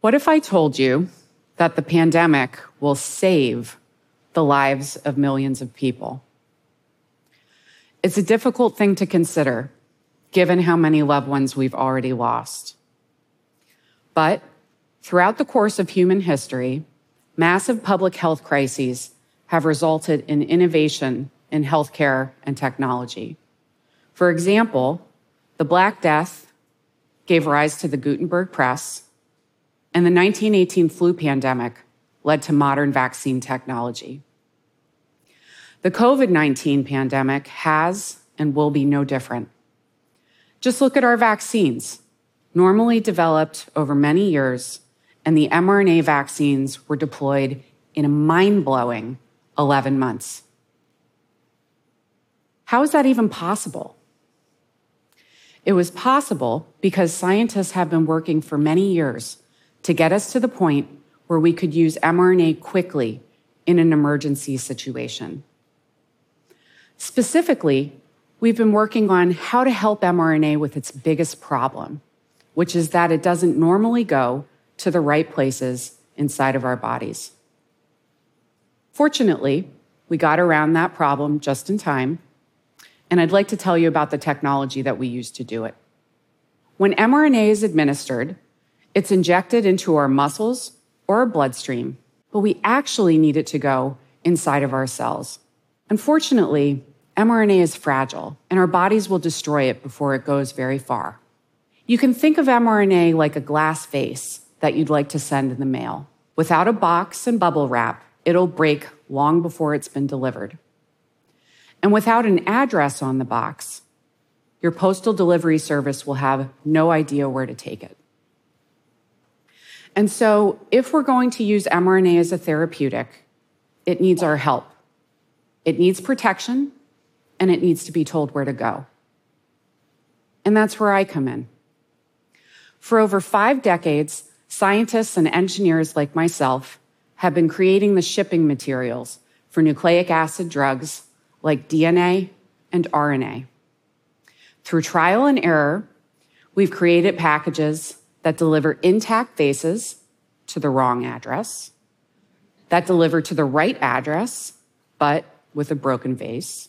What if I told you that the pandemic will save the lives of millions of people? It's a difficult thing to consider, given how many loved ones we've already lost. But throughout the course of human history, massive public health crises have resulted in innovation in healthcare and technology. For example, the Black Death gave rise to the Gutenberg Press, and the 1918 flu pandemic led to modern vaccine technology. The COVID 19 pandemic has and will be no different. Just look at our vaccines, normally developed over many years, and the mRNA vaccines were deployed in a mind blowing 11 months. How is that even possible? It was possible because scientists have been working for many years to get us to the point where we could use mRNA quickly in an emergency situation. Specifically, we've been working on how to help mRNA with its biggest problem, which is that it doesn't normally go to the right places inside of our bodies. Fortunately, we got around that problem just in time, and I'd like to tell you about the technology that we use to do it. When mRNA is administered, it's injected into our muscles or our bloodstream, but we actually need it to go inside of our cells. Unfortunately, mRNA is fragile, and our bodies will destroy it before it goes very far. You can think of mRNA like a glass vase that you'd like to send in the mail. Without a box and bubble wrap, it'll break long before it's been delivered. And without an address on the box, your postal delivery service will have no idea where to take it. And so, if we're going to use mRNA as a therapeutic, it needs our help. It needs protection, and it needs to be told where to go. And that's where I come in. For over five decades, scientists and engineers like myself have been creating the shipping materials for nucleic acid drugs like DNA and RNA. Through trial and error, we've created packages that deliver intact bases to the wrong address, that deliver to the right address, but with a broken vase,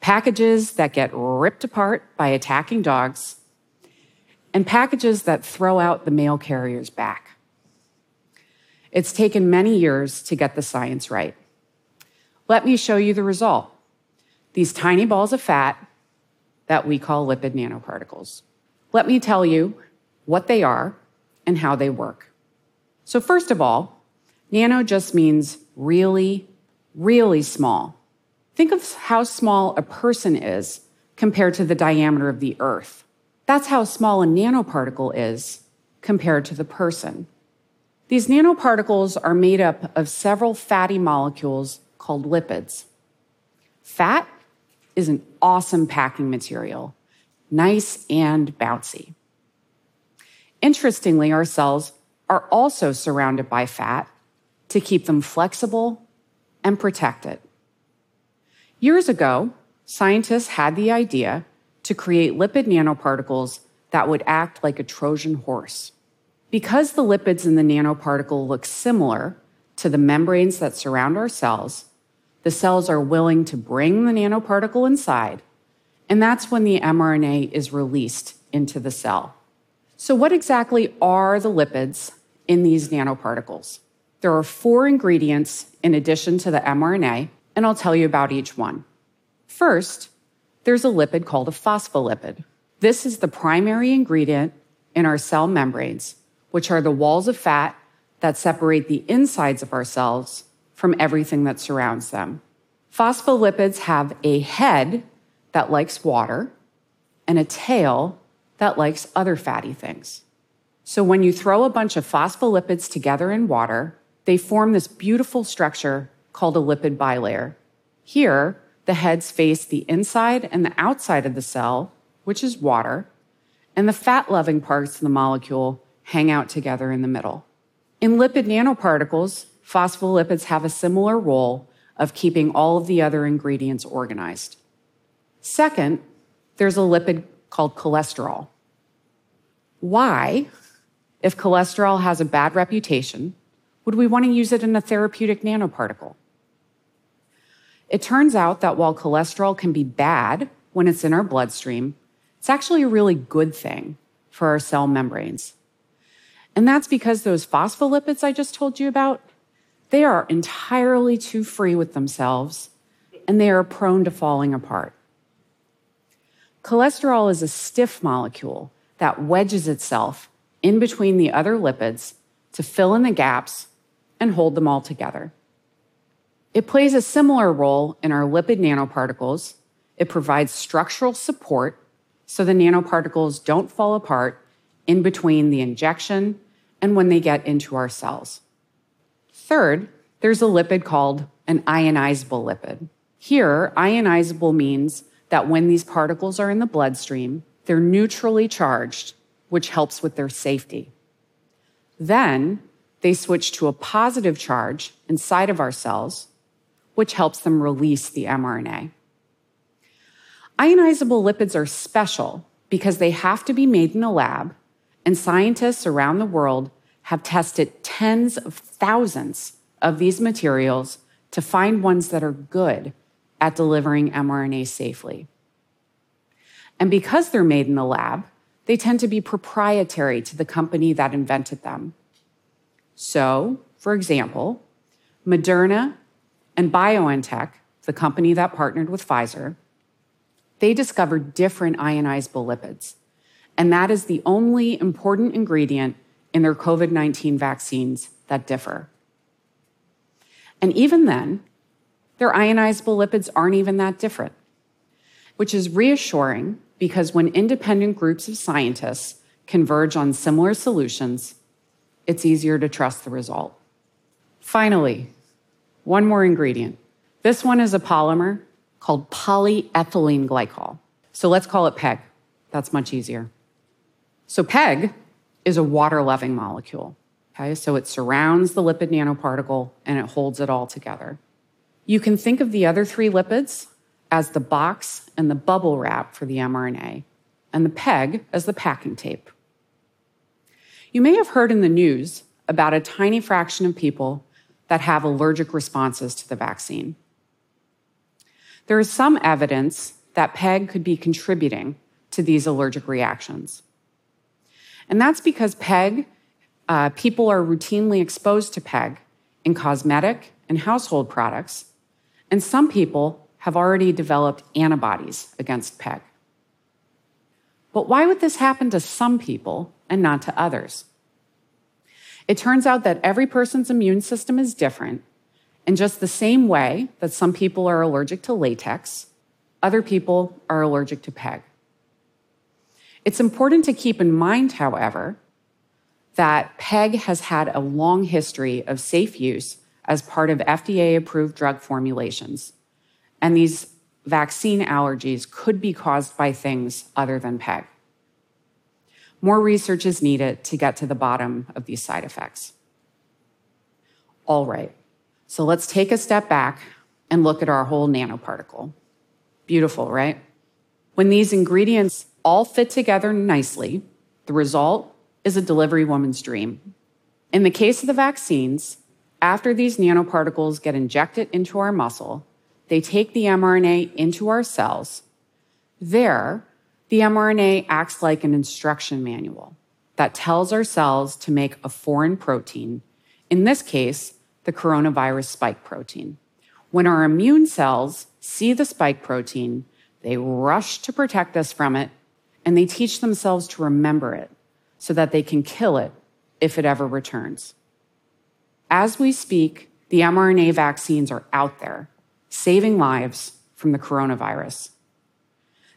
packages that get ripped apart by attacking dogs, and packages that throw out the mail carrier's back. It's taken many years to get the science right. Let me show you the result these tiny balls of fat that we call lipid nanoparticles. Let me tell you what they are and how they work. So, first of all, nano just means really, really small. Think of how small a person is compared to the diameter of the Earth. That's how small a nanoparticle is compared to the person. These nanoparticles are made up of several fatty molecules called lipids. Fat is an awesome packing material, nice and bouncy. Interestingly, our cells are also surrounded by fat to keep them flexible and protected. Years ago, scientists had the idea to create lipid nanoparticles that would act like a Trojan horse. Because the lipids in the nanoparticle look similar to the membranes that surround our cells, the cells are willing to bring the nanoparticle inside, and that's when the mRNA is released into the cell. So, what exactly are the lipids in these nanoparticles? There are four ingredients in addition to the mRNA, and I'll tell you about each one. First, there's a lipid called a phospholipid. This is the primary ingredient in our cell membranes, which are the walls of fat that separate the insides of our cells from everything that surrounds them. Phospholipids have a head that likes water and a tail that likes other fatty things. So when you throw a bunch of phospholipids together in water, they form this beautiful structure called a lipid bilayer. Here, the heads face the inside and the outside of the cell, which is water, and the fat loving parts of the molecule hang out together in the middle. In lipid nanoparticles, phospholipids have a similar role of keeping all of the other ingredients organized. Second, there's a lipid called cholesterol. Why If cholesterol has a bad reputation, would we want to use it in a therapeutic nanoparticle? It turns out that while cholesterol can be bad when it's in our bloodstream, it's actually a really good thing for our cell membranes. And that's because those phospholipids I just told you about, they are entirely too free with themselves and they are prone to falling apart. Cholesterol is a stiff molecule that wedges itself in between the other lipids to fill in the gaps and hold them all together. It plays a similar role in our lipid nanoparticles. It provides structural support so the nanoparticles don't fall apart in between the injection and when they get into our cells. Third, there's a lipid called an ionizable lipid. Here, ionizable means that when these particles are in the bloodstream, they're neutrally charged, which helps with their safety. Then they switch to a positive charge inside of our cells, which helps them release the mRNA. Ionizable lipids are special because they have to be made in a lab, and scientists around the world have tested tens of thousands of these materials to find ones that are good at delivering mRNA safely. And because they're made in the lab, they tend to be proprietary to the company that invented them. So, for example, Moderna and BioNTech, the company that partnered with Pfizer, they discovered different ionizable lipids. And that is the only important ingredient in their COVID 19 vaccines that differ. And even then, their ionizable lipids aren't even that different, which is reassuring because when independent groups of scientists converge on similar solutions, it's easier to trust the result. Finally, one more ingredient. This one is a polymer called polyethylene glycol. So let's call it PEG. That's much easier. So PEG is a water loving molecule. Okay, so it surrounds the lipid nanoparticle and it holds it all together. You can think of the other three lipids as the box and the bubble wrap for the mRNA, and the PEG as the packing tape. You may have heard in the news about a tiny fraction of people that have allergic responses to the vaccine. There is some evidence that PEG could be contributing to these allergic reactions. And that's because PEG, uh, people are routinely exposed to PEG in cosmetic and household products, and some people have already developed antibodies against PEG. But why would this happen to some people and not to others? It turns out that every person's immune system is different. In just the same way that some people are allergic to latex, other people are allergic to PEG. It's important to keep in mind, however, that PEG has had a long history of safe use as part of FDA approved drug formulations. And these vaccine allergies could be caused by things other than PEG. More research is needed to get to the bottom of these side effects. All right, so let's take a step back and look at our whole nanoparticle. Beautiful, right? When these ingredients all fit together nicely, the result is a delivery woman's dream. In the case of the vaccines, after these nanoparticles get injected into our muscle, they take the mRNA into our cells. There, the mRNA acts like an instruction manual that tells our cells to make a foreign protein, in this case, the coronavirus spike protein. When our immune cells see the spike protein, they rush to protect us from it and they teach themselves to remember it so that they can kill it if it ever returns. As we speak, the mRNA vaccines are out there, saving lives from the coronavirus.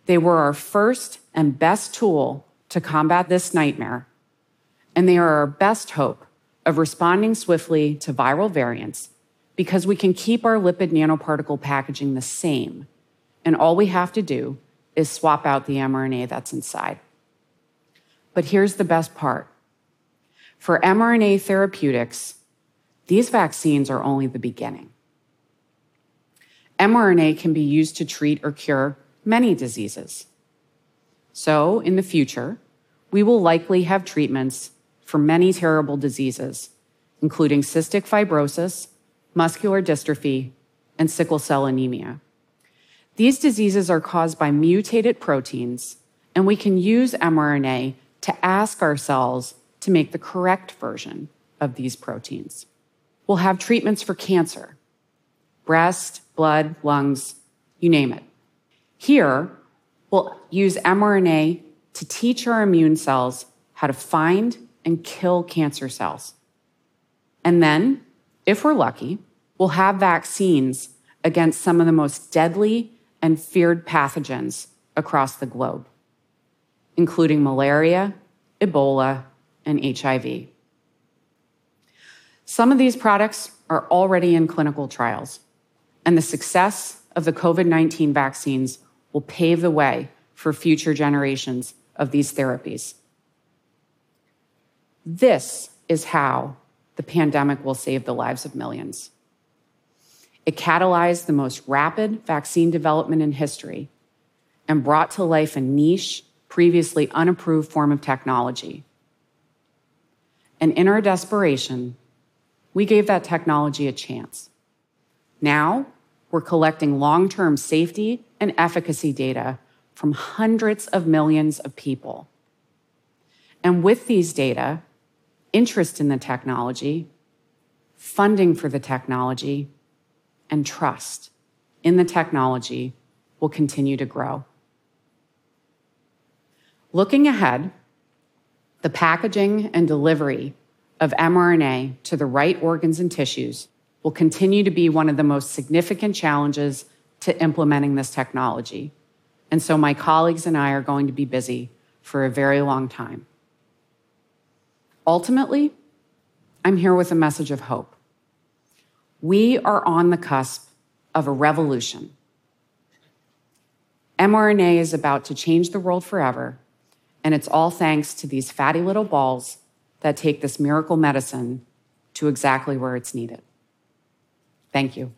They were our first and best tool to combat this nightmare, and they are our best hope of responding swiftly to viral variants because we can keep our lipid nanoparticle packaging the same, and all we have to do is swap out the mRNA that's inside. But here's the best part for mRNA therapeutics, these vaccines are only the beginning. mRNA can be used to treat or cure many diseases. So, in the future, we will likely have treatments for many terrible diseases, including cystic fibrosis, muscular dystrophy, and sickle cell anemia. These diseases are caused by mutated proteins, and we can use mRNA to ask our cells to make the correct version of these proteins. We'll have treatments for cancer, breast, blood, lungs, you name it. Here, we'll use mRNA to teach our immune cells how to find and kill cancer cells. And then, if we're lucky, we'll have vaccines against some of the most deadly and feared pathogens across the globe, including malaria, Ebola, and HIV. Some of these products are already in clinical trials, and the success of the COVID 19 vaccines will pave the way for future generations of these therapies. This is how the pandemic will save the lives of millions. It catalyzed the most rapid vaccine development in history and brought to life a niche, previously unapproved form of technology. And in our desperation, we gave that technology a chance. Now, we're collecting long term safety and efficacy data from hundreds of millions of people. And with these data, interest in the technology, funding for the technology, and trust in the technology will continue to grow. Looking ahead, the packaging and delivery of mRNA to the right organs and tissues will continue to be one of the most significant challenges to implementing this technology. And so my colleagues and I are going to be busy for a very long time. Ultimately, I'm here with a message of hope. We are on the cusp of a revolution. mRNA is about to change the world forever, and it's all thanks to these fatty little balls that take this miracle medicine to exactly where it's needed. Thank you.